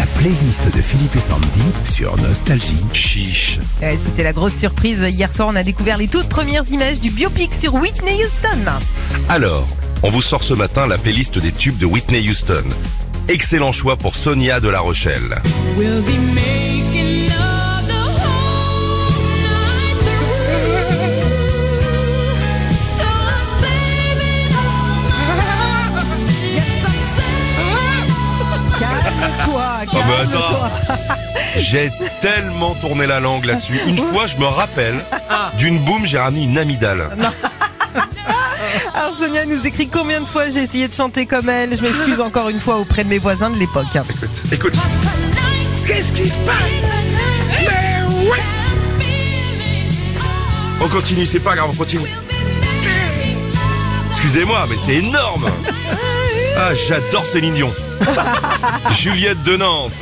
La playlist de Philippe et Sandy sur Nostalgie. Chiche. Ouais, C'était la grosse surprise. Hier soir, on a découvert les toutes premières images du biopic sur Whitney Houston. Alors, on vous sort ce matin la playlist des tubes de Whitney Houston. Excellent choix pour Sonia de La Rochelle. We'll be making Oh, mais calme-toi. J'ai tellement tourné la langue là-dessus. Une fois, je me rappelle, d'une boum, j'ai ramené une amygdale. Alors Sonia nous écrit combien de fois j'ai essayé de chanter comme elle? Je m'excuse encore une fois auprès de mes voisins de l'époque. Écoute, écoute. Qu'est-ce qui se passe? Mais ouais On continue, c'est pas grave, on continue. Excusez-moi, mais c'est énorme Ah, j'adore Céline Dion. Juliette de Nantes.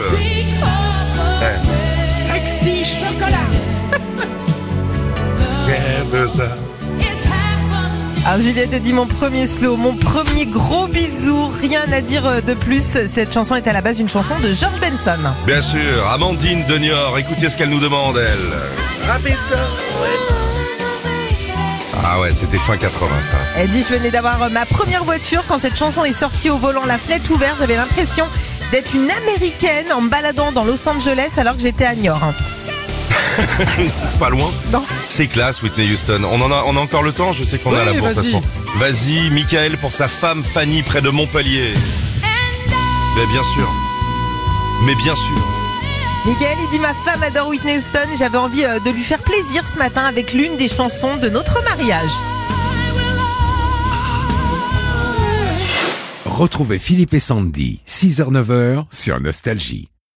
Sexy chocolat. Alors Juliette a dit mon premier slow, mon premier gros bisou. Rien à dire euh, de plus. Cette chanson est à la base d'une chanson de George Benson. Bien sûr, Amandine de Niort, écoutez ce qu'elle nous demande, elle. Rappelez ça Ah ouais, c'était fin 80 ça. Elle dit je venais d'avoir euh, ma première voiture quand cette chanson est sortie au volant, la fenêtre ouverte. J'avais l'impression d'être une américaine en me baladant dans Los Angeles alors que j'étais à Niort. C'est pas loin Non. C'est classe, Whitney Houston. On en a, on a encore le temps, je sais qu'on a la vas-y. façon. Vas-y, Michael pour sa femme Fanny près de Montpellier. Mais bien sûr. Mais bien sûr. Miguel, il dit ma femme adore Whitney Houston et j'avais envie euh, de lui faire plaisir ce matin avec l'une des chansons de notre mariage. Retrouvez Philippe et Sandy, 6h-9h sur Nostalgie.